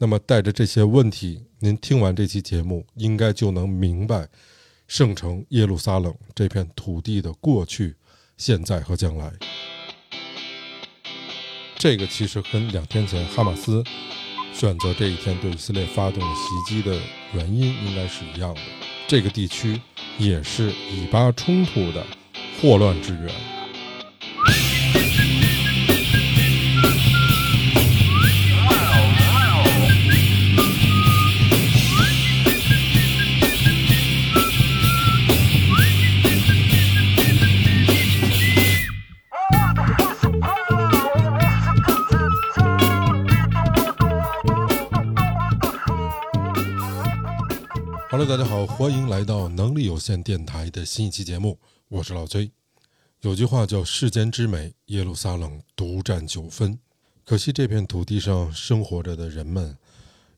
那么带着这些问题，您听完这期节目，应该就能明白圣城耶路撒冷这片土地的过去、现在和将来。这个其实跟两天前哈马斯选择这一天对以色列发动袭击的原因应该是一样的。这个地区也是以巴冲突的祸乱之源。Hello，大家好，欢迎来到能力有限电台的新一期节目，我是老崔。有句话叫“世间之美，耶路撒冷独占九分”，可惜这片土地上生活着的人们，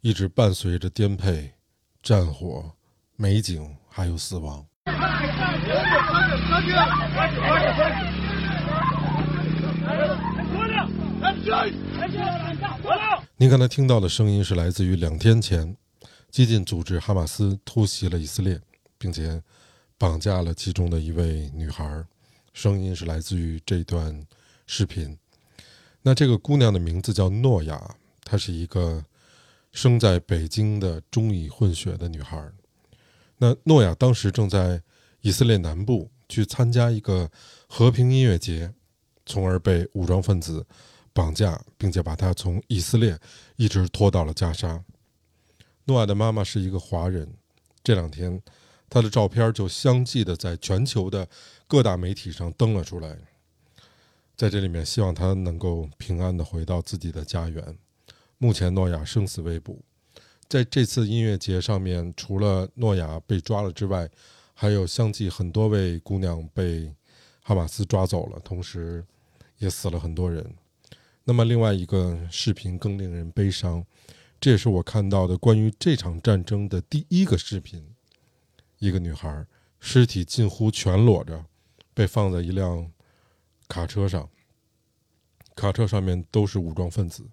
一直伴随着颠沛、战火、美景，还有死亡。您刚才听到的声音是来自于两天前。激进组织哈马斯突袭了以色列，并且绑架了其中的一位女孩。声音是来自于这段视频。那这个姑娘的名字叫诺亚，她是一个生在北京的中以混血的女孩。那诺亚当时正在以色列南部去参加一个和平音乐节，从而被武装分子绑架，并且把她从以色列一直拖到了加沙。诺亚的妈妈是一个华人，这两天，她的照片就相继的在全球的各大媒体上登了出来。在这里面，希望她能够平安的回到自己的家园。目前，诺亚生死未卜。在这次音乐节上面，除了诺亚被抓了之外，还有相继很多位姑娘被哈马斯抓走了，同时也死了很多人。那么，另外一个视频更令人悲伤。这也是我看到的关于这场战争的第一个视频：一个女孩尸体近乎全裸着，被放在一辆卡车上。卡车上面都是武装分子，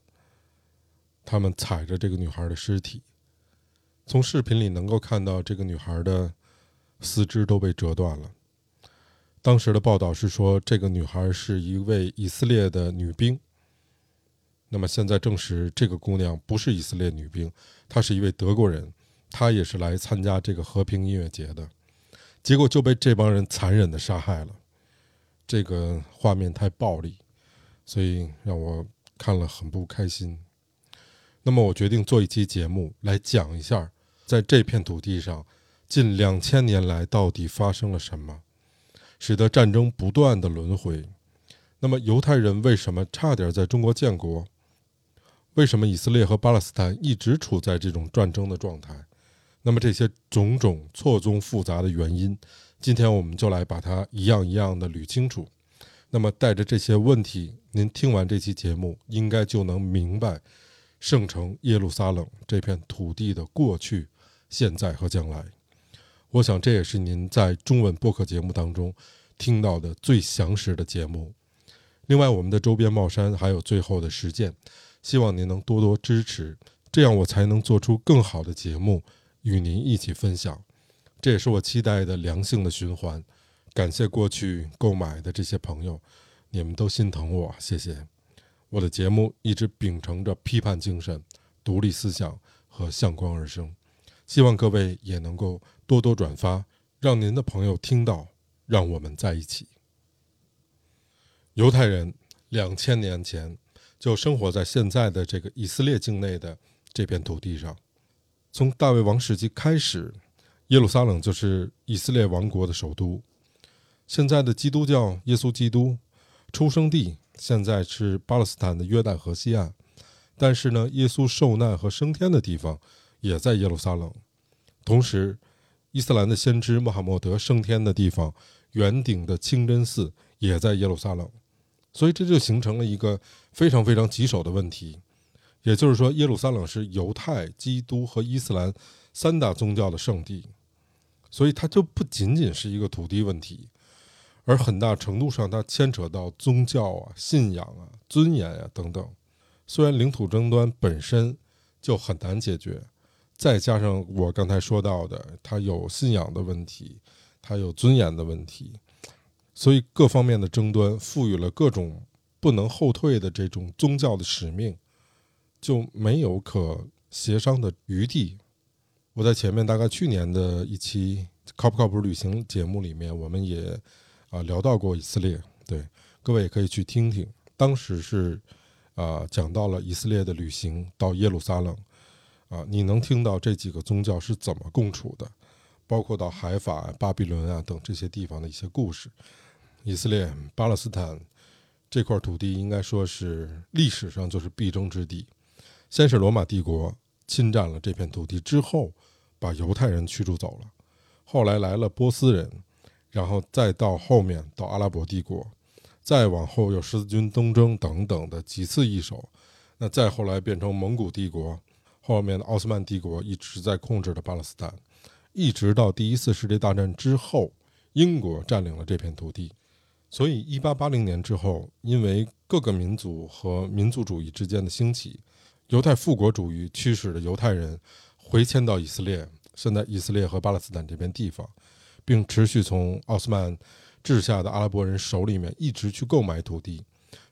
他们踩着这个女孩的尸体。从视频里能够看到，这个女孩的四肢都被折断了。当时的报道是说，这个女孩是一位以色列的女兵。那么现在证实，这个姑娘不是以色列女兵，她是一位德国人，她也是来参加这个和平音乐节的，结果就被这帮人残忍的杀害了。这个画面太暴力，所以让我看了很不开心。那么我决定做一期节目来讲一下，在这片土地上近两千年来到底发生了什么，使得战争不断的轮回。那么犹太人为什么差点在中国建国？为什么以色列和巴勒斯坦一直处在这种战争的状态？那么这些种种错综复杂的原因，今天我们就来把它一样一样的捋清楚。那么带着这些问题，您听完这期节目，应该就能明白圣城耶路撒冷这片土地的过去、现在和将来。我想这也是您在中文播客节目当中听到的最详实的节目。另外，我们的周边帽衫还有最后的实践。希望您能多多支持，这样我才能做出更好的节目与您一起分享。这也是我期待的良性的循环。感谢过去购买的这些朋友，你们都心疼我，谢谢。我的节目一直秉承着批判精神、独立思想和向光而生。希望各位也能够多多转发，让您的朋友听到，让我们在一起。犹太人两千年前。就生活在现在的这个以色列境内的这片土地上。从大卫王时期开始，耶路撒冷就是以色列王国的首都。现在的基督教耶稣基督出生地现在是巴勒斯坦的约旦河西岸，但是呢，耶稣受难和升天的地方也在耶路撒冷。同时，伊斯兰的先知穆罕默德升天的地方圆顶的清真寺也在耶路撒冷。所以这就形成了一个非常非常棘手的问题，也就是说，耶路撒冷是犹太、基督和伊斯兰三大宗教的圣地，所以它就不仅仅是一个土地问题，而很大程度上它牵扯到宗教啊、信仰啊、尊严啊等等。虽然领土争端本身就很难解决。再加上我刚才说到的，它有信仰的问题，它有尊严的问题，所以各方面的争端赋予了各种不能后退的这种宗教的使命，就没有可协商的余地。我在前面大概去年的一期靠不靠谱旅行节目里面，我们也啊聊到过以色列，对各位也可以去听听。当时是啊讲到了以色列的旅行到耶路撒冷。啊，你能听到这几个宗教是怎么共处的，包括到海法、巴比伦啊等这些地方的一些故事。以色列、巴勒斯坦这块土地应该说是历史上就是必争之地。先是罗马帝国侵占了这片土地之后，把犹太人驱逐走了。后来来了波斯人，然后再到后面到阿拉伯帝国，再往后有十字军东征等等的几次易手。那再后来变成蒙古帝国。后面的奥斯曼帝国一直在控制着巴勒斯坦，一直到第一次世界大战之后，英国占领了这片土地。所以，一八八零年之后，因为各个民族和民族主义之间的兴起，犹太复国主义驱使的犹太人回迁到以色列，现在以色列和巴勒斯坦这边地方，并持续从奥斯曼治下的阿拉伯人手里面一直去购买土地。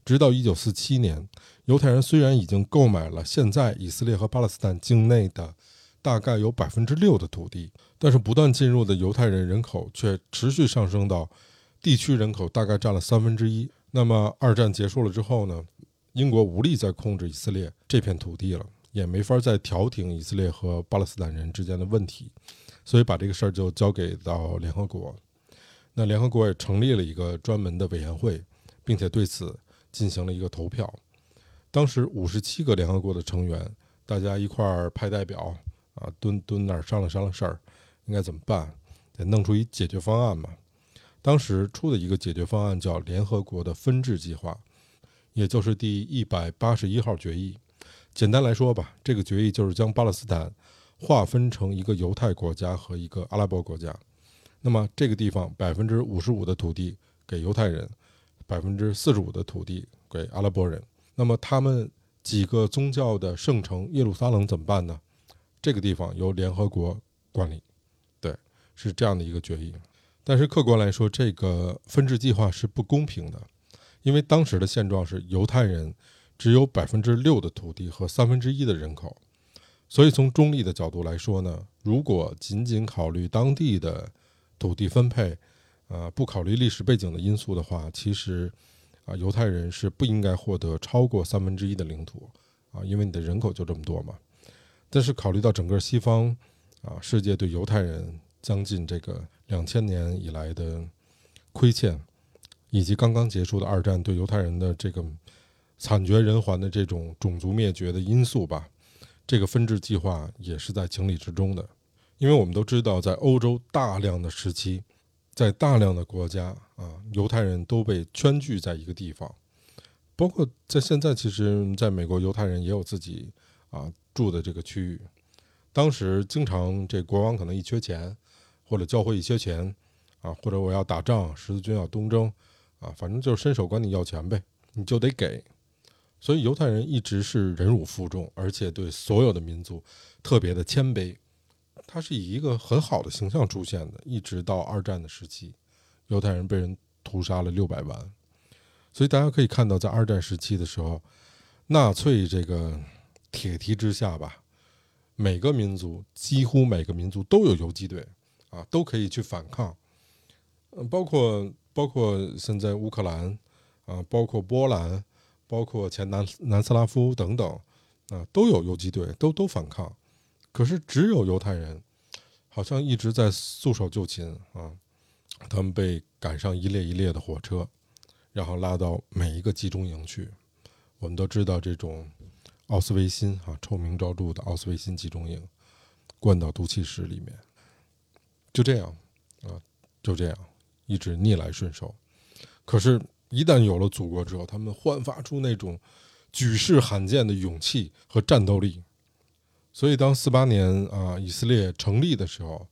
直到一九四七年，犹太人虽然已经购买了现在以色列和巴勒斯坦境内的大概有百分之六的土地，但是不断进入的犹太人人口却持续上升到地区人口大概占了三分之一。那么二战结束了之后呢？英国无力再控制以色列这片土地了，也没法再调停以色列和巴勒斯坦人之间的问题，所以把这个事儿就交给到联合国。那联合国也成立了一个专门的委员会，并且对此。进行了一个投票，当时五十七个联合国的成员，大家一块儿派代表啊，蹲蹲那儿商量商量事儿，应该怎么办？得弄出一解决方案嘛。当时出的一个解决方案叫联合国的分治计划，也就是第一百八十一号决议。简单来说吧，这个决议就是将巴勒斯坦划分成一个犹太国家和一个阿拉伯国家。那么这个地方百分之五十五的土地给犹太人。百分之四十五的土地给阿拉伯人，那么他们几个宗教的圣城耶路撒冷怎么办呢？这个地方由联合国管理，对，是这样的一个决议。但是客观来说，这个分治计划是不公平的，因为当时的现状是犹太人只有百分之六的土地和三分之一的人口，所以从中立的角度来说呢，如果仅仅考虑当地的土地分配。呃，不考虑历史背景的因素的话，其实，啊，犹太人是不应该获得超过三分之一的领土，啊，因为你的人口就这么多嘛。但是考虑到整个西方，啊，世界对犹太人将近这个两千年以来的亏欠，以及刚刚结束的二战对犹太人的这个惨绝人寰的这种种族灭绝的因素吧，这个分治计划也是在情理之中的。因为我们都知道，在欧洲大量的时期。在大量的国家啊，犹太人都被圈聚在一个地方，包括在现在，其实在美国，犹太人也有自己啊住的这个区域。当时经常这国王可能一缺钱，或者教会一些钱啊，或者我要打仗，十字军要东征啊，反正就是伸手管你要钱呗，你就得给。所以犹太人一直是忍辱负重，而且对所有的民族特别的谦卑。他是以一个很好的形象出现的，一直到二战的时期，犹太人被人屠杀了六百万，所以大家可以看到，在二战时期的时候，纳粹这个铁蹄之下吧，每个民族几乎每个民族都有游击队啊，都可以去反抗，嗯，包括包括现在乌克兰啊，包括波兰，包括前南南斯拉夫等等啊，都有游击队，都都反抗。可是只有犹太人，好像一直在束手就擒啊！他们被赶上一列一列的火车，然后拉到每一个集中营去。我们都知道这种奥斯维辛啊，臭名昭著的奥斯维辛集中营，关到毒气室里面。就这样啊，就这样一直逆来顺受。可是，一旦有了祖国之后，他们焕发出那种举世罕见的勇气和战斗力。所以，当四八年啊以色列成立的时候，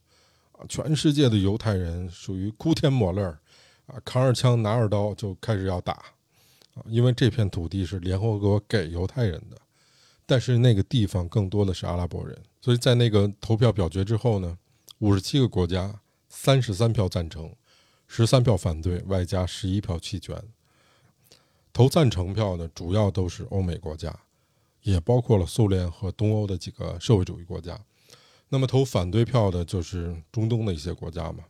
啊，全世界的犹太人属于哭天抹泪儿，啊，扛着枪拿着刀就开始要打，啊，因为这片土地是联合国给犹太人的，但是那个地方更多的是阿拉伯人，所以在那个投票表决之后呢，五十七个国家，三十三票赞成，十三票反对，外加十一票弃权。投赞成票的主要都是欧美国家，也包括了苏联和东欧的几个社会主义国家。那么投反对票的就是中东的一些国家嘛。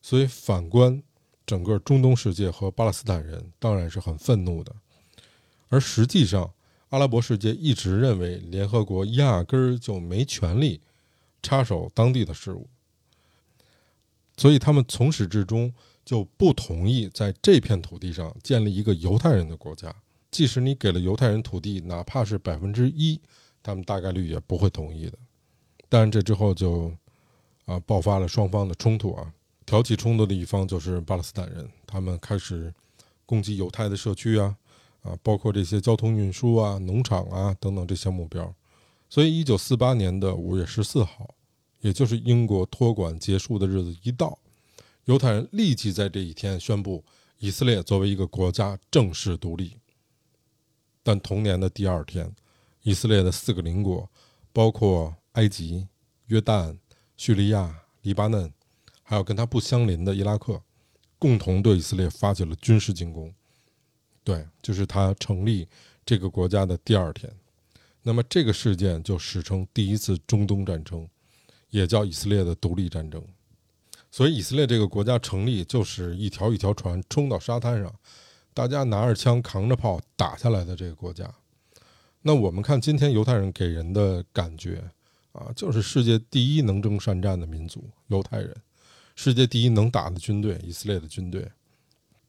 所以反观整个中东世界和巴勒斯坦人，当然是很愤怒的。而实际上，阿拉伯世界一直认为联合国压根儿就没权利插手当地的事务，所以他们从始至终。就不同意在这片土地上建立一个犹太人的国家。即使你给了犹太人土地，哪怕是百分之一，他们大概率也不会同意的。但，这之后就啊爆发了双方的冲突啊，挑起冲突的一方就是巴勒斯坦人，他们开始攻击犹太的社区啊啊，包括这些交通运输啊、农场啊等等这些目标。所以，一九四八年的五月十四号，也就是英国托管结束的日子一到。犹太人立即在这一天宣布以色列作为一个国家正式独立。但同年的第二天，以色列的四个邻国，包括埃及、约旦、叙利亚、黎巴嫩，还有跟他不相邻的伊拉克，共同对以色列发起了军事进攻。对，就是他成立这个国家的第二天。那么这个事件就史称第一次中东战争，也叫以色列的独立战争。所以，以色列这个国家成立就是一条一条船冲到沙滩上，大家拿着枪扛着炮打下来的这个国家。那我们看今天犹太人给人的感觉啊，就是世界第一能征善战的民族——犹太人，世界第一能打的军队——以色列的军队。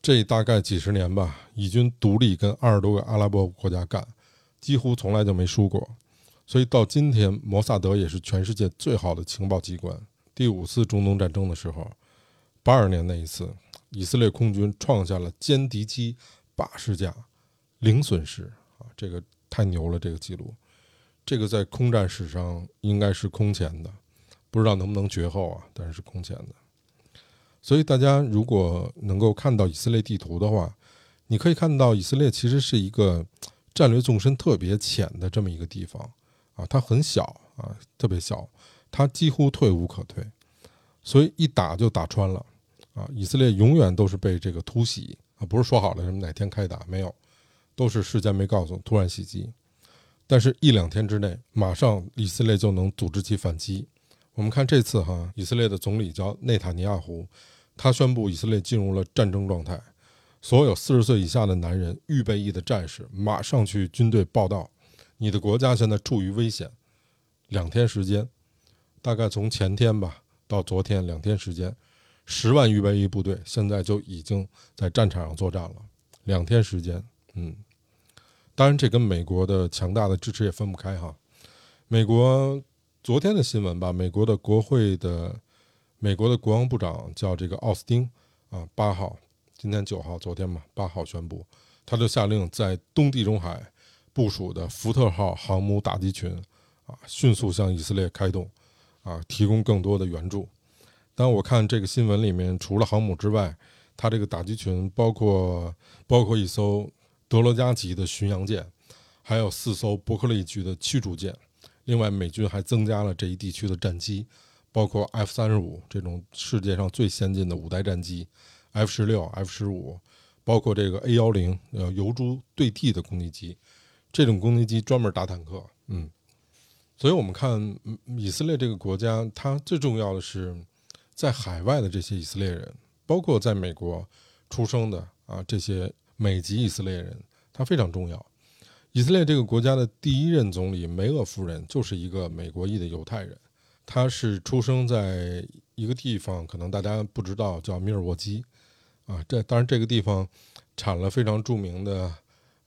这大概几十年吧，以军独立跟二十多个阿拉伯国家干，几乎从来就没输过。所以到今天，摩萨德也是全世界最好的情报机关。第五次中东战争的时候，八二年那一次，以色列空军创下了歼敌机八十架，零损失啊，这个太牛了，这个记录，这个在空战史上应该是空前的，不知道能不能绝后啊，但是是空前的。所以大家如果能够看到以色列地图的话，你可以看到以色列其实是一个战略纵深特别浅的这么一个地方啊，它很小啊，特别小。它几乎退无可退，所以一打就打穿了，啊！以色列永远都是被这个突袭啊，不是说好了什么哪天开打没有，都是事先没告诉，突然袭击。但是，一两天之内，马上以色列就能组织起反击。我们看这次哈，以色列的总理叫内塔尼亚胡，他宣布以色列进入了战争状态，所有四十岁以下的男人、预备役的战士，马上去军队报道，你的国家现在处于危险。两天时间。大概从前天吧到昨天两天时间，十万预备役部队现在就已经在战场上作战了。两天时间，嗯，当然这跟美国的强大的支持也分不开哈。美国昨天的新闻吧，美国的国会的美国的国防部长叫这个奥斯汀啊，八号，今天九号，昨天嘛，八号宣布，他就下令在东地中海部署的福特号航母打击群啊，迅速向以色列开动。啊，提供更多的援助。但我看这个新闻里面，除了航母之外，它这个打击群包括包括一艘德罗加级的巡洋舰，还有四艘伯克利级的驱逐舰。另外，美军还增加了这一地区的战机，包括 F 三十五这种世界上最先进的五代战机，F 十六、F 十五，包括这个 A 幺零呃油珠对地的攻击机，这种攻击机专门打坦克，嗯。所以，我们看以色列这个国家，它最重要的是，在海外的这些以色列人，包括在美国出生的啊这些美籍以色列人，他非常重要。以色列这个国家的第一任总理梅厄夫人就是一个美国裔的犹太人，她是出生在一个地方，可能大家不知道，叫米尔沃基啊。这当然，这个地方产了非常著名的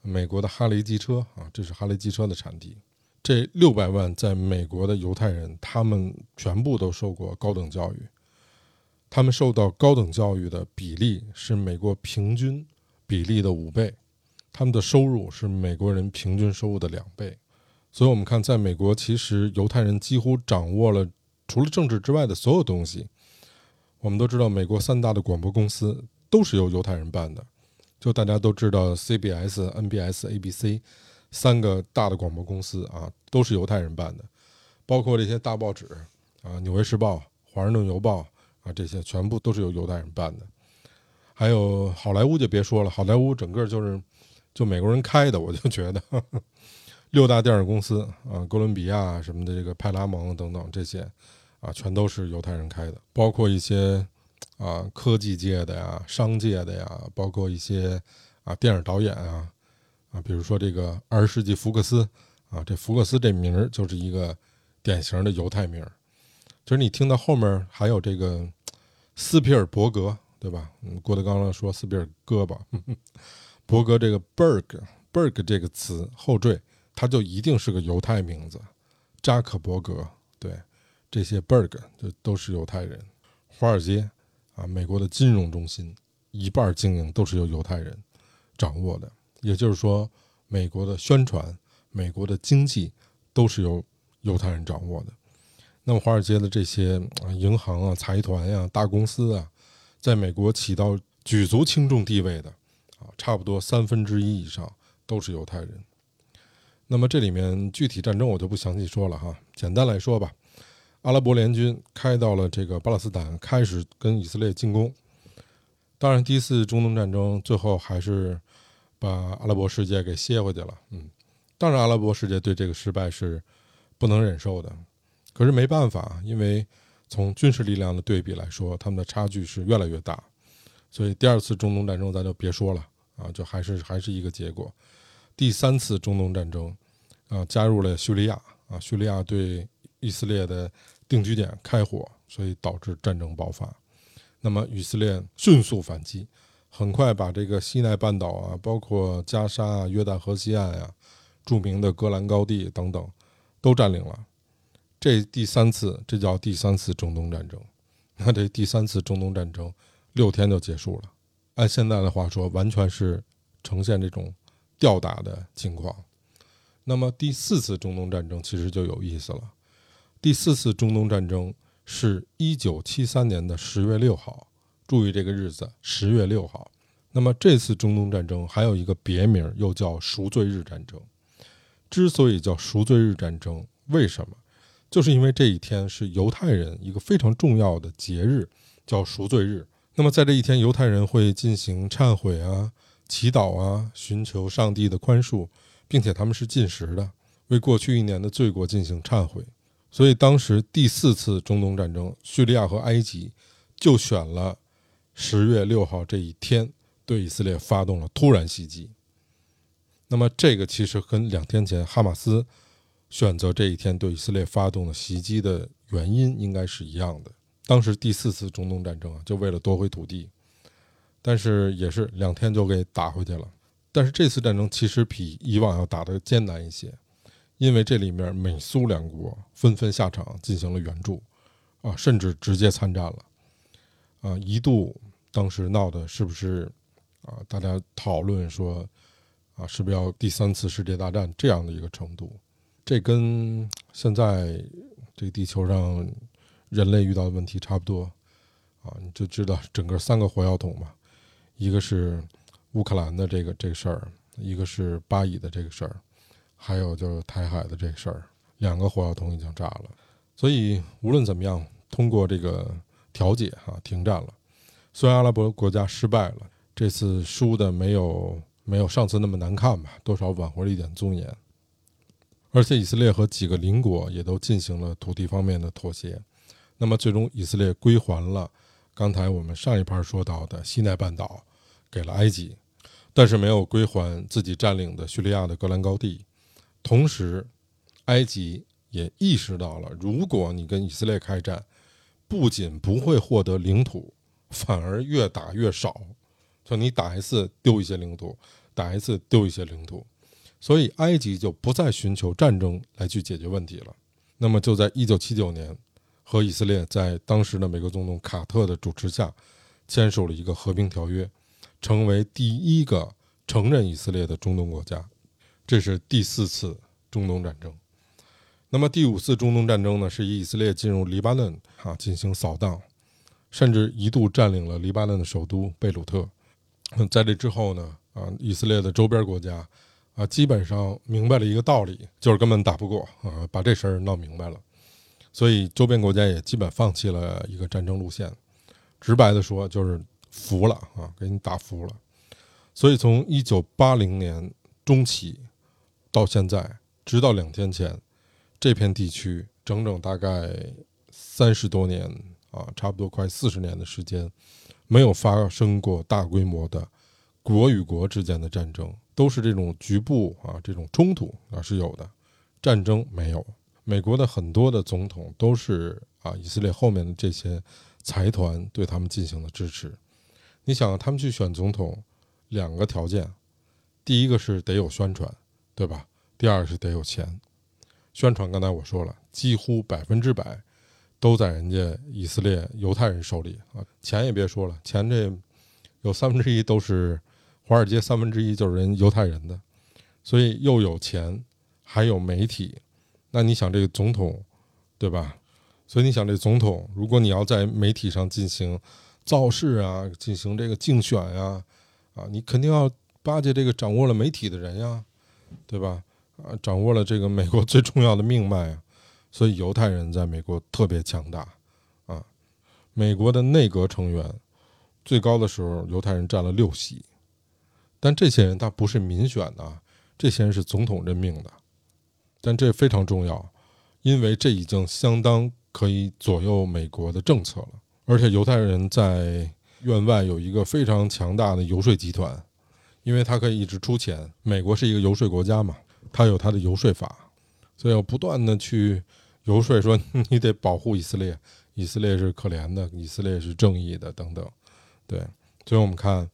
美国的哈雷机车啊，这是哈雷机车的产地。这六百万在美国的犹太人，他们全部都受过高等教育，他们受到高等教育的比例是美国平均比例的五倍，他们的收入是美国人平均收入的两倍，所以，我们看，在美国，其实犹太人几乎掌握了除了政治之外的所有东西。我们都知道，美国三大的广播公司都是由犹太人办的，就大家都知道，CBS、NBS、ABC。三个大的广播公司啊，都是犹太人办的，包括这些大报纸啊，《纽约时报》《华盛顿邮报》啊，这些全部都是由犹太人办的。还有好莱坞就别说了，好莱坞整个就是就美国人开的，我就觉得 六大电影公司啊，哥伦比亚什么的，这个派拉蒙等等这些啊，全都是犹太人开的，包括一些啊科技界的呀、商界的呀，包括一些啊电影导演啊。啊，比如说这个二十世纪福克斯啊，这福克斯这名儿就是一个典型的犹太名儿。就是你听到后面还有这个斯皮尔伯格，对吧？嗯，郭德纲说斯皮尔哥吧，伯格这个 berg，berg 这个词后缀，它就一定是个犹太名字，扎克伯格。对，这些 berg 就都是犹太人。华尔街啊，美国的金融中心，一半经营都是由犹太人掌握的。也就是说，美国的宣传、美国的经济都是由犹太人掌握的。那么，华尔街的这些银行啊、财团呀、大公司啊，在美国起到举足轻重地位的啊，差不多三分之一以上都是犹太人。那么，这里面具体战争我就不详细说了哈。简单来说吧，阿拉伯联军开到了这个巴勒斯坦，开始跟以色列进攻。当然，第一次中东战争最后还是。把阿拉伯世界给歇回去了，嗯，当然阿拉伯世界对这个失败是不能忍受的，可是没办法，因为从军事力量的对比来说，他们的差距是越来越大，所以第二次中东战争咱就别说了啊，就还是还是一个结果。第三次中东战争啊，加入了叙利亚啊，叙利亚对以色列的定居点开火，所以导致战争爆发。那么以色列迅速反击。很快把这个西奈半岛啊，包括加沙啊、约旦河西岸啊、著名的戈兰高地等等，都占领了。这第三次，这叫第三次中东战争。那这第三次中东战争六天就结束了。按现在的话说，完全是呈现这种吊打的情况。那么第四次中东战争其实就有意思了。第四次中东战争是一九七三年的十月六号。注意这个日子，十月六号。那么这次中东战争还有一个别名，又叫赎罪日战争。之所以叫赎罪日战争，为什么？就是因为这一天是犹太人一个非常重要的节日，叫赎罪日。那么在这一天，犹太人会进行忏悔啊、祈祷啊，寻求上帝的宽恕，并且他们是禁食的，为过去一年的罪过进行忏悔。所以当时第四次中东战争，叙利亚和埃及就选了。十月六号这一天，对以色列发动了突然袭击。那么，这个其实跟两天前哈马斯选择这一天对以色列发动的袭击的原因应该是一样的。当时第四次中东战争啊，就为了夺回土地，但是也是两天就给打回去了。但是这次战争其实比以往要打得艰难一些，因为这里面美苏两国纷纷下场进行了援助，啊，甚至直接参战了，啊，一度。当时闹的是不是啊？大家讨论说啊，是不是要第三次世界大战这样的一个程度？这跟现在这个地球上人类遇到的问题差不多啊。你就知道整个三个火药桶嘛，一个是乌克兰的这个这个事儿，一个是巴以的这个事儿，还有就是台海的这事儿，两个火药桶已经炸了。所以无论怎么样，通过这个调解哈，停战了。虽然阿拉伯国家失败了，这次输的没有没有上次那么难看吧，多少挽回了一点尊严。而且以色列和几个邻国也都进行了土地方面的妥协，那么最终以色列归还了刚才我们上一盘说到的西奈半岛，给了埃及，但是没有归还自己占领的叙利亚的戈兰高地。同时，埃及也意识到了，如果你跟以色列开战，不仅不会获得领土。反而越打越少，就你打一次丢一些领土，打一次丢一些领土，所以埃及就不再寻求战争来去解决问题了。那么就在一九七九年，和以色列在当时的美国总统卡特的主持下，签署了一个和平条约，成为第一个承认以色列的中东国家。这是第四次中东战争。那么第五次中东战争呢，是以以色列进入黎巴嫩啊进行扫荡。甚至一度占领了黎巴嫩的首都贝鲁特。在这之后呢，啊，以色列的周边国家，啊，基本上明白了一个道理，就是根本打不过啊，把这事儿闹明白了，所以周边国家也基本放弃了一个战争路线，直白的说就是服了啊，给你打服了。所以从一九八零年中期到现在，直到两天前，这片地区整整大概三十多年啊，差不多快四十年的时间，没有发生过大规模的国与国之间的战争，都是这种局部啊这种冲突啊是有的，战争没有。美国的很多的总统都是啊以色列后面的这些财团对他们进行了支持。你想他们去选总统？两个条件，第一个是得有宣传，对吧？第二是得有钱。宣传刚才我说了，几乎百分之百都在人家以色列犹太人手里啊。钱也别说了，钱这有三分之一都是华尔街，三分之一就是人犹太人的，所以又有钱，还有媒体。那你想这个总统，对吧？所以你想这总统，如果你要在媒体上进行造势啊，进行这个竞选呀。啊，你肯定要巴结这个掌握了媒体的人呀，对吧？啊，掌握了这个美国最重要的命脉啊，所以犹太人在美国特别强大啊。美国的内阁成员最高的时候，犹太人占了六席，但这些人他不是民选的，这些人是总统任命的。但这非常重要，因为这已经相当可以左右美国的政策了，而且犹太人在。院外有一个非常强大的游说集团，因为他可以一直出钱。美国是一个游说国家嘛，他有他的游说法，所以要不断的去游说说 你得保护以色列，以色列是可怜的，以色列是正义的等等。对，所以我们看，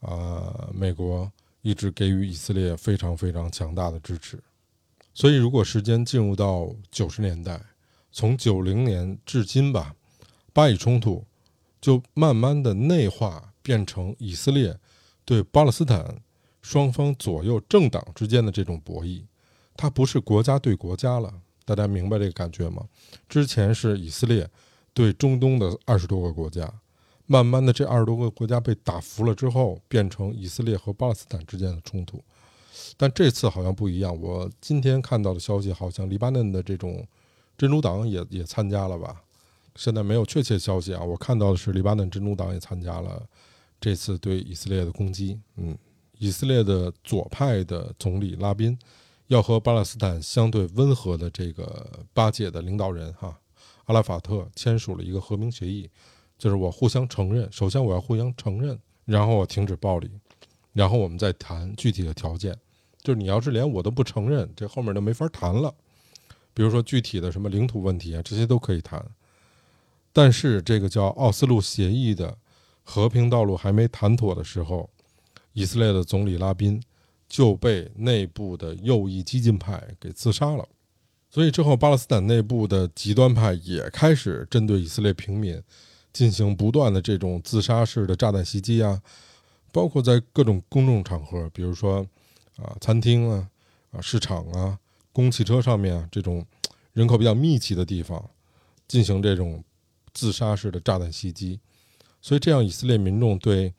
啊，美国一直给予以色列非常非常强大的支持。所以如果时间进入到九十年代，从九零年至今吧，巴以冲突。就慢慢的内化，变成以色列对巴勒斯坦双方左右政党之间的这种博弈，它不是国家对国家了，大家明白这个感觉吗？之前是以色列对中东的二十多个国家，慢慢的这二十多个国家被打服了之后，变成以色列和巴勒斯坦之间的冲突，但这次好像不一样。我今天看到的消息，好像黎巴嫩的这种真主党也也参加了吧？现在没有确切消息啊，我看到的是黎巴嫩真主党也参加了这次对以色列的攻击。嗯，以色列的左派的总理拉宾要和巴勒斯坦相对温和的这个巴解的领导人哈阿拉法特签署了一个和平协议，就是我互相承认，首先我要互相承认，然后我停止暴力，然后我们再谈具体的条件。就是你要是连我都不承认，这后面就没法谈了。比如说具体的什么领土问题啊，这些都可以谈。但是这个叫奥斯陆协议的和平道路还没谈妥的时候，以色列的总理拉宾就被内部的右翼激进派给自杀了。所以之后，巴勒斯坦内部的极端派也开始针对以色列平民进行不断的这种自杀式的炸弹袭击啊，包括在各种公众场合，比如说啊餐厅啊、啊市场啊、公汽车上面啊这种人口比较密集的地方进行这种。自杀式的炸弹袭击，所以这样以色列民众对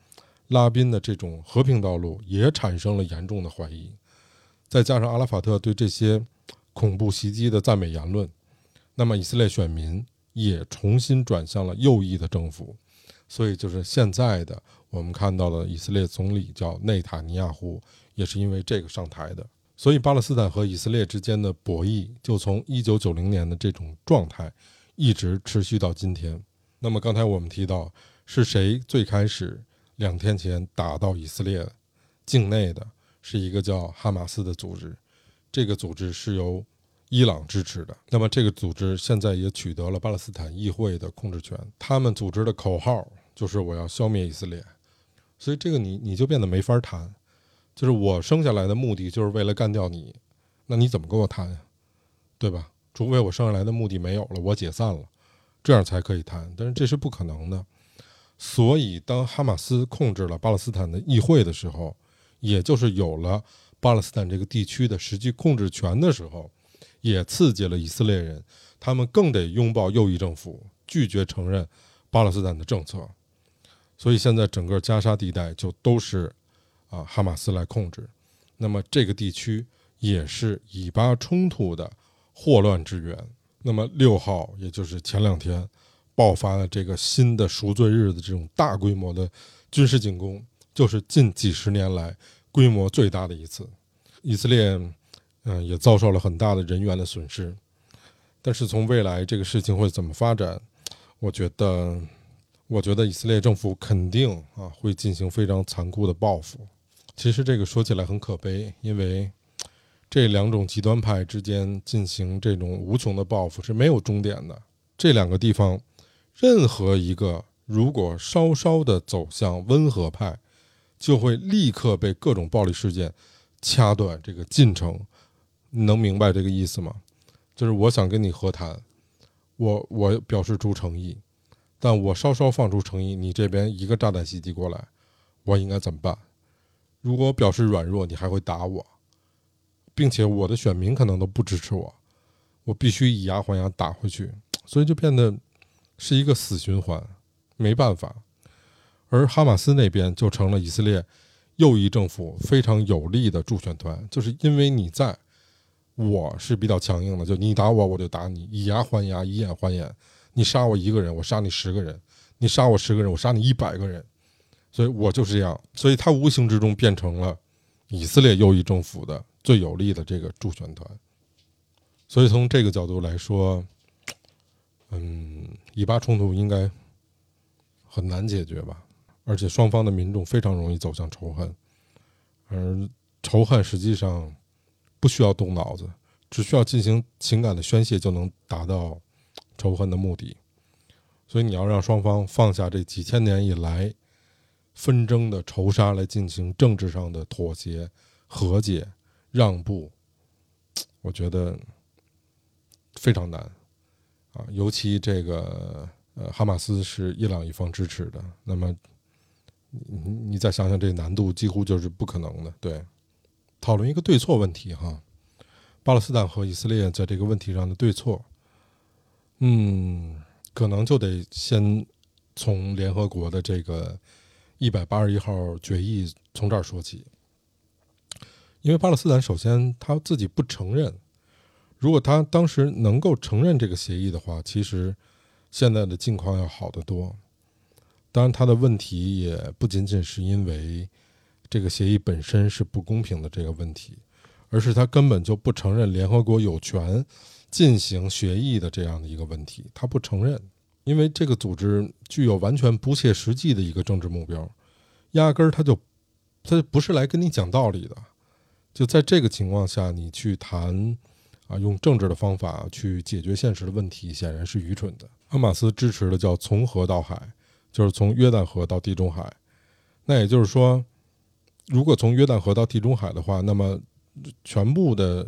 拉宾的这种和平道路也产生了严重的怀疑。再加上阿拉法特对这些恐怖袭击的赞美言论，那么以色列选民也重新转向了右翼的政府。所以就是现在的我们看到的以色列总理叫内塔尼亚胡，也是因为这个上台的。所以巴勒斯坦和以色列之间的博弈就从一九九零年的这种状态。一直持续到今天。那么刚才我们提到是谁最开始两天前打到以色列境内的，是一个叫哈马斯的组织。这个组织是由伊朗支持的。那么这个组织现在也取得了巴勒斯坦议会的控制权。他们组织的口号就是“我要消灭以色列”。所以这个你你就变得没法谈。就是我生下来的目的就是为了干掉你，那你怎么跟我谈呀？对吧？除非我生下来的目的没有了，我解散了，这样才可以谈。但是这是不可能的。所以，当哈马斯控制了巴勒斯坦的议会的时候，也就是有了巴勒斯坦这个地区的实际控制权的时候，也刺激了以色列人，他们更得拥抱右翼政府，拒绝承认巴勒斯坦的政策。所以，现在整个加沙地带就都是啊哈马斯来控制。那么这个地区也是以巴冲突的祸乱之源。那么六号，也就是前两天爆发了这个新的赎罪日的这种大规模的军事进攻，就是近几十年来规模最大的一次。以色列，嗯，也遭受了很大的人员的损失。但是从未来这个事情会怎么发展，我觉得，我觉得以色列政府肯定啊会进行非常残酷的报复。其实这个说起来很可悲，因为这两种极端派之间进行这种无穷的报复是没有终点的。这两个地方，任何一个如果稍稍的走向温和派，就会立刻被各种暴力事件掐断这个进程。你能明白这个意思吗？就是我想跟你和谈，我我表示出诚意，但我稍稍放出诚意，你这边一个炸弹袭击过来，我应该怎么办？如果我表示软弱，你还会打我，并且我的选民可能都不支持我，我必须以牙还牙打回去，所以就变得是一个死循环，没办法。而哈马斯那边就成了以色列右翼政府非常有力的助选团，就是因为你在。我是比较强硬的，就你打我，我就打你，以牙还牙，以眼还眼。你杀我一个人，我杀你十个人；你杀我十个人，我杀你一百个人。所以我就是这样。所以他无形之中变成了以色列右翼政府的最有力的这个助选团。所以从这个角度来说，嗯，以巴冲突应该很难解决吧？而且双方的民众非常容易走向仇恨，而仇恨实际上。不需要动脑子，只需要进行情感的宣泄，就能达到仇恨的目的。所以你要让双方放下这几千年以来纷争的仇杀，来进行政治上的妥协、和解、让步，我觉得非常难啊！尤其这个呃，哈马斯是伊朗一方支持的，那么你你再想想，这难度几乎就是不可能的，对。讨论一个对错问题哈，巴勒斯坦和以色列在这个问题上的对错，嗯，可能就得先从联合国的这个一百八十一号决议从这儿说起，因为巴勒斯坦首先他自己不承认，如果他当时能够承认这个协议的话，其实现在的境况要好得多。当然，他的问题也不仅仅是因为。这个协议本身是不公平的这个问题，而是他根本就不承认联合国有权进行协议的这样的一个问题，他不承认，因为这个组织具有完全不切实际的一个政治目标，压根儿他就他不是来跟你讲道理的，就在这个情况下，你去谈啊用政治的方法去解决现实的问题，显然是愚蠢的。哈马斯支持的叫从河到海，就是从约旦河到地中海，那也就是说。如果从约旦河到地中海的话，那么全部的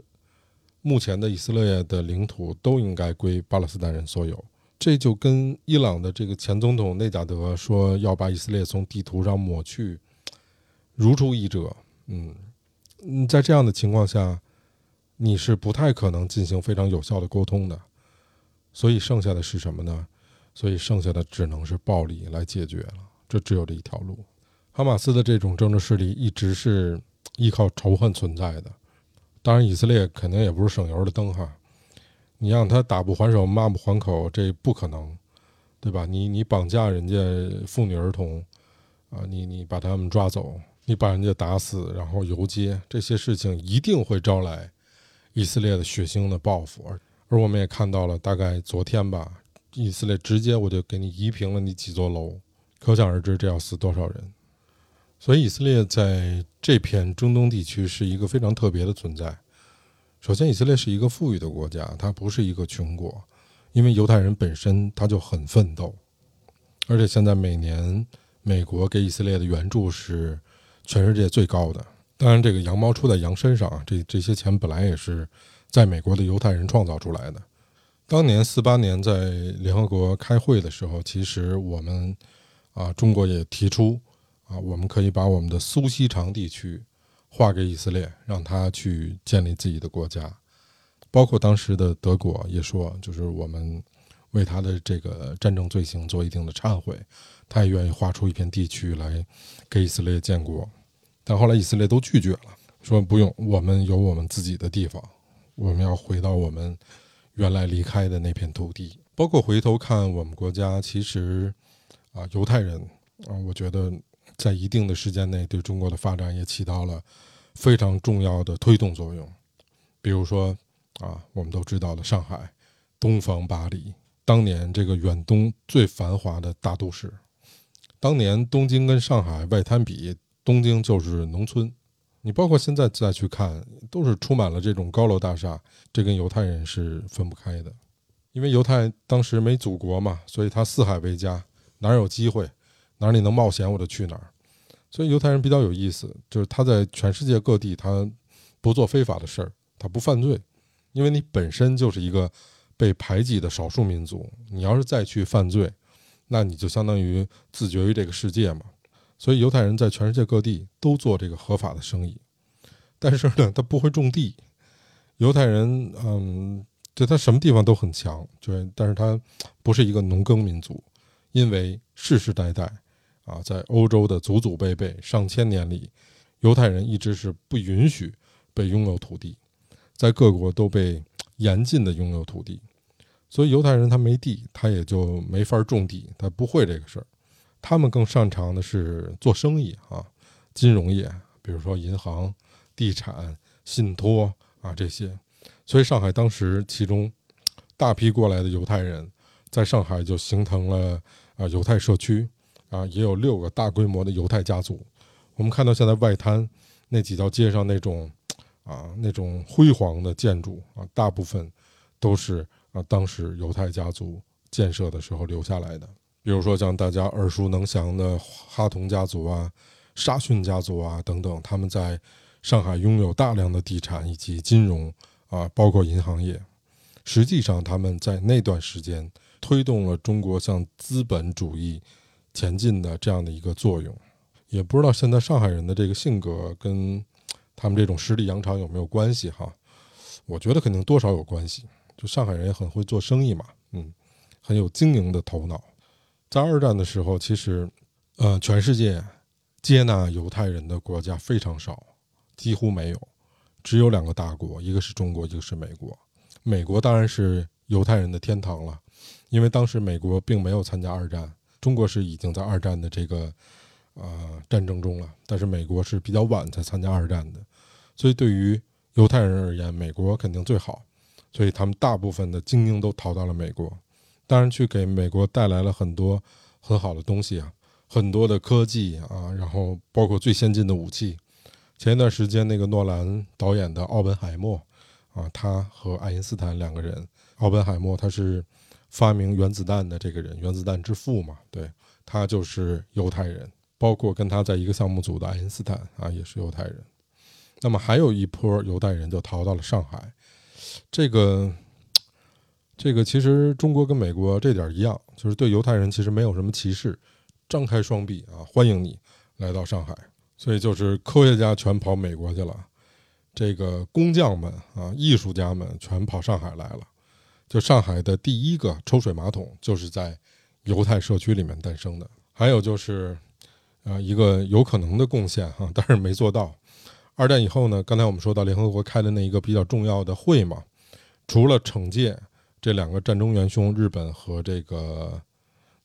目前的以色列的领土都应该归巴勒斯坦人所有。这就跟伊朗的这个前总统内贾德说要把以色列从地图上抹去如出一辙。嗯，嗯，在这样的情况下，你是不太可能进行非常有效的沟通的。所以剩下的是什么呢？所以剩下的只能是暴力来解决了。这只有这一条路。哈马斯的这种政治势力一直是依靠仇恨存在的，当然以色列肯定也不是省油的灯哈。你让他打不还手，骂不还口，这不可能，对吧？你你绑架人家妇女儿童，啊，你你把他们抓走，你把人家打死，然后游街，这些事情一定会招来以色列的血腥的报复。而而我们也看到了，大概昨天吧，以色列直接我就给你夷平了你几座楼，可想而知这要死多少人。所以，以色列在这片中东地区是一个非常特别的存在。首先，以色列是一个富裕的国家，它不是一个穷国，因为犹太人本身他就很奋斗，而且现在每年美国给以色列的援助是全世界最高的。当然，这个羊毛出在羊身上啊，这这些钱本来也是在美国的犹太人创造出来的。当年四八年在联合国开会的时候，其实我们啊，中国也提出。啊，我们可以把我们的苏锡常地区划给以色列，让他去建立自己的国家。包括当时的德国也说，就是我们为他的这个战争罪行做一定的忏悔，他也愿意划出一片地区来给以色列建国。但后来以色列都拒绝了，说不用，我们有我们自己的地方，我们要回到我们原来离开的那片土地。包括回头看我们国家，其实啊，犹太人啊，我觉得在一定的时间内对中国的发展也起到了非常重要的推动作用。比如说啊，我们都知道的上海，东方巴黎，当年这个远东最繁华的大都市。当年东京跟上海外滩比，东京就是农村。你包括现在再去看，都是充满了这种高楼大厦，这跟犹太人是分不开的。因为犹太当时没祖国嘛，所以他四海为家，哪有机会，哪里能冒险我就去哪儿。所以犹太人比较有意思，就是他在全世界各地，他不做非法的事儿，他不犯罪，因为你本身就是一个被排挤的少数民族，你要是再去犯罪，那你就相当于自绝于这个世界嘛。所以犹太人在全世界各地都做这个合法的生意，但是呢，他不会种地。犹太人，嗯。对他什么地方都很强，就是，但是他不是一个农耕民族，因为世世代代啊，在欧洲的祖祖辈辈上千年里，犹太人一直是不允许被拥有土地，在各国都被严禁的拥有土地，所以犹太人他没地，他也就没法种地，他不会这个事儿，他们更擅长的是做生意啊，金融业，比如说银行、地产、信托啊这些。所以上海当时其中大批过来的犹太人，在上海就形成了啊犹太社区啊，也有六个大规模的犹太家族。我们看到现在外滩那几条街上那种啊那种辉煌的建筑啊，大部分都是啊当时犹太家族建设的时候留下来的。比如说像大家耳熟能详的哈同家族啊、沙逊家族啊等等，他们在上海拥有大量的地产以及金融。啊，包括银行业，实际上他们在那段时间推动了中国向资本主义前进的这样的一个作用。也不知道现在上海人的这个性格跟他们这种实力扬长有没有关系哈？我觉得肯定多少有关系。就上海人也很会做生意嘛，嗯，很有经营的头脑。在二战的时候，其实，呃，全世界接纳犹太人的国家非常少，几乎没有。只有两个大国，一个是中国，一个是美国。美国当然是犹太人的天堂了，因为当时美国并没有参加二战，中国是已经在二战的这个呃战争中了，但是美国是比较晚才参加二战的，所以对于犹太人而言，美国肯定最好，所以他们大部分的精英都逃到了美国，当然去给美国带来了很多很好的东西啊，很多的科技啊，然后包括最先进的武器。前一段时间，那个诺兰导演的《奥本海默》，啊，他和爱因斯坦两个人，奥本海默他是发明原子弹的这个人，原子弹之父嘛，对他就是犹太人，包括跟他在一个项目组的爱因斯坦啊，也是犹太人。那么还有一波犹太人就逃到了上海，这个这个其实中国跟美国这点一样，就是对犹太人其实没有什么歧视，张开双臂啊，欢迎你来到上海。所以就是科学家全跑美国去了，这个工匠们啊、艺术家们全跑上海来了。就上海的第一个抽水马桶就是在犹太社区里面诞生的。还有就是，啊，一个有可能的贡献哈，但是没做到。二战以后呢，刚才我们说到联合国开的那一个比较重要的会嘛，除了惩戒这两个战争元凶日本和这个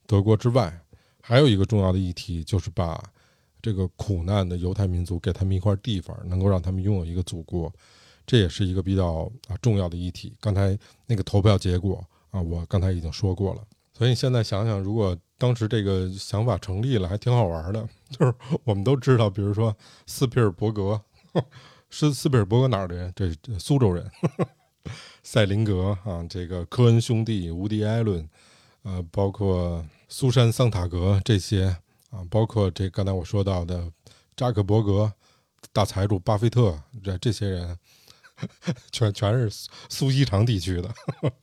德国之外，还有一个重要的议题就是把。这个苦难的犹太民族给他们一块地方，能够让他们拥有一个祖国，这也是一个比较啊重要的议题。刚才那个投票结果啊，我刚才已经说过了。所以现在想想，如果当时这个想法成立了，还挺好玩的。就是我们都知道，比如说斯皮尔伯格，是斯皮尔伯格哪儿的人？这苏州人。塞林格啊，这个科恩兄弟、伍迪·艾伦，呃，包括苏珊·桑塔格这些。啊，包括这刚才我说到的扎克伯格、大财主巴菲特这这些人，全全是苏锡常地区的，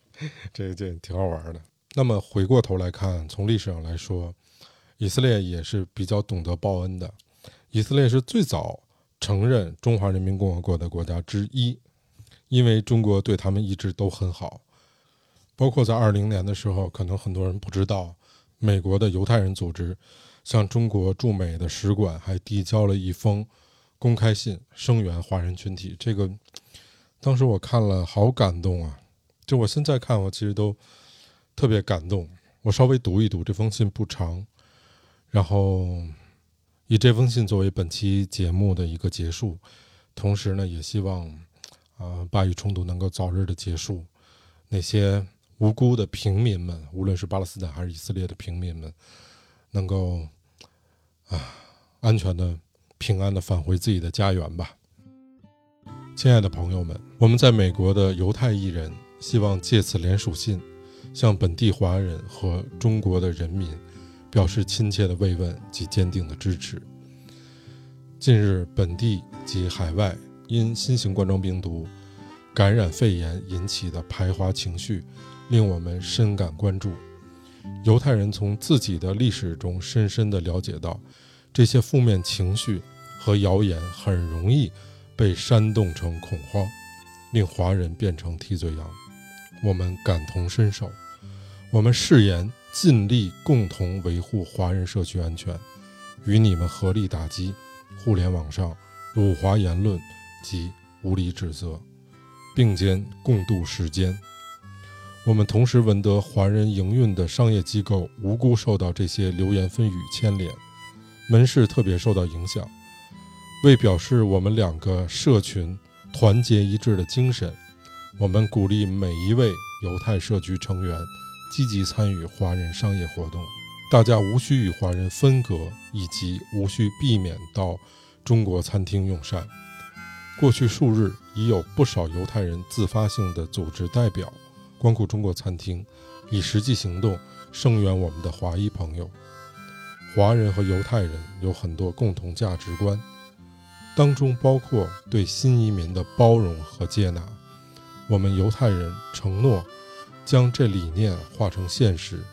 这这挺好玩的。那么回过头来看，从历史上来说，以色列也是比较懂得报恩的。以色列是最早承认中华人民共和国的国家之一，因为中国对他们一直都很好。包括在二零年的时候，可能很多人不知道，美国的犹太人组织。向中国驻美的使馆还递交了一封公开信声援华人群体。这个当时我看了，好感动啊！就我现在看，我其实都特别感动。我稍微读一读这封信，不长，然后以这封信作为本期节目的一个结束。同时呢，也希望啊，巴以冲突能够早日的结束。那些无辜的平民们，无论是巴勒斯坦还是以色列的平民们，能够啊安全的、平安的返回自己的家园吧。亲爱的朋友们，我们在美国的犹太艺人希望借此联署信。向本地华人和中国的人民表示亲切的慰问及坚定的支持。近日，本地及海外因新型冠状病毒感染肺炎引起的排华情绪，令我们深感关注。犹太人从自己的历史中深深地了解到，这些负面情绪和谣言很容易被煽动成恐慌，令华人变成替罪羊。我们感同身受，我们誓言尽力共同维护华人社区安全，与你们合力打击互联网上辱华言论及无理指责，并肩共度时间。我们同时闻得华人营运的商业机构无辜受到这些流言蜚语牵连，门市特别受到影响。为表示我们两个社群团结一致的精神。我们鼓励每一位犹太社区成员积极参与华人商业活动，大家无需与华人分隔，以及无需避免到中国餐厅用膳。过去数日，已有不少犹太人自发性的组织代表光顾中国餐厅，以实际行动声援我们的华裔朋友。华人和犹太人有很多共同价值观，当中包括对新移民的包容和接纳。我们犹太人承诺将这理念化成现实，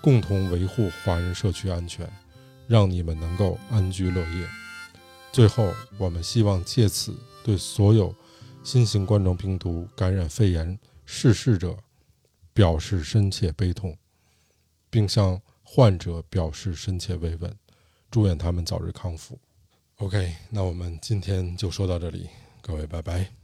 共同维护华人社区安全，让你们能够安居乐业。最后，我们希望借此对所有新型冠状病毒感染肺炎逝世者表示深切悲痛，并向患者表示深切慰问，祝愿他们早日康复。OK，那我们今天就说到这里，各位拜拜。